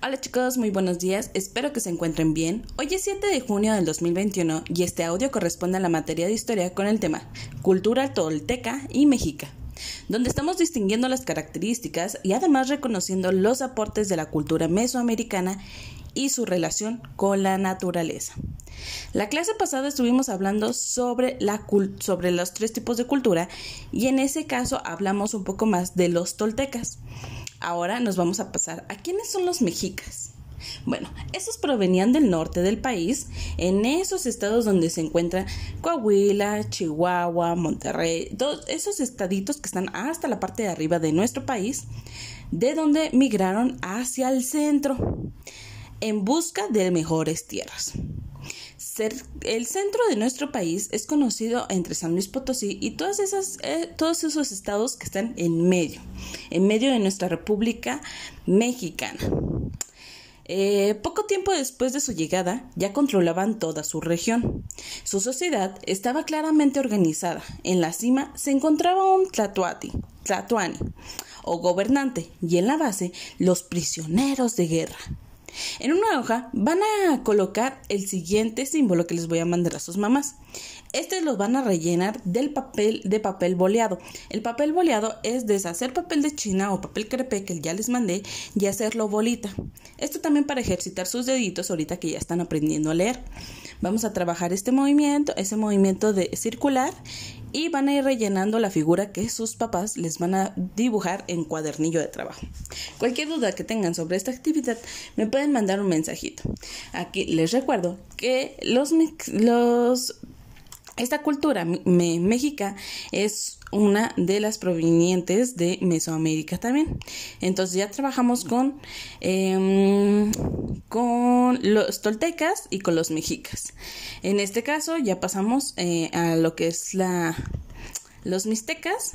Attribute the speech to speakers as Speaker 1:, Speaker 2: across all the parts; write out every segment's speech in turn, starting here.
Speaker 1: Hola chicos, muy buenos días, espero que se encuentren bien. Hoy es 7 de junio del 2021 y este audio corresponde a la materia de historia con el tema Cultura tolteca y mexica, donde estamos distinguiendo las características y además reconociendo los aportes de la cultura mesoamericana y su relación con la naturaleza. La clase pasada estuvimos hablando sobre, la sobre los tres tipos de cultura y en ese caso hablamos un poco más de los toltecas. Ahora nos vamos a pasar a quiénes son los mexicas. Bueno, esos provenían del norte del país, en esos estados donde se encuentran Coahuila, Chihuahua, Monterrey, todos esos estaditos que están hasta la parte de arriba de nuestro país, de donde migraron hacia el centro en busca de mejores tierras. El centro de nuestro país es conocido entre San Luis Potosí y eh, todos esos estados que están en medio, en medio de nuestra República Mexicana. Eh, poco tiempo después de su llegada, ya controlaban toda su región. Su sociedad estaba claramente organizada. En la cima se encontraba un tlatuati, tlatuani, o gobernante, y en la base los prisioneros de guerra. En una hoja van a colocar el siguiente símbolo que les voy a mandar a sus mamás. Este los van a rellenar del papel de papel boleado. El papel boleado es deshacer papel de china o papel crepe que ya les mandé y hacerlo bolita. Esto también para ejercitar sus deditos ahorita que ya están aprendiendo a leer. Vamos a trabajar este movimiento, ese movimiento de circular y van a ir rellenando la figura que sus papás les van a dibujar en cuadernillo de trabajo. Cualquier duda que tengan sobre esta actividad me pueden mandar un mensajito. Aquí les recuerdo que los, los esta cultura mexica es una de las provenientes de Mesoamérica también. Entonces ya trabajamos con, em, con los toltecas y con los mexicas. En este caso ya pasamos eh, a lo que es la los mixtecas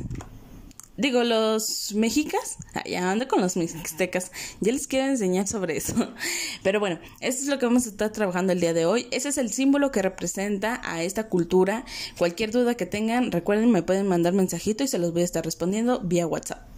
Speaker 1: digo, los mexicas, ya ando con los mixtecas, ya les quiero enseñar sobre eso. Pero bueno, eso es lo que vamos a estar trabajando el día de hoy. Ese es el símbolo que representa a esta cultura. Cualquier duda que tengan, recuerden, me pueden mandar mensajito y se los voy a estar respondiendo vía WhatsApp.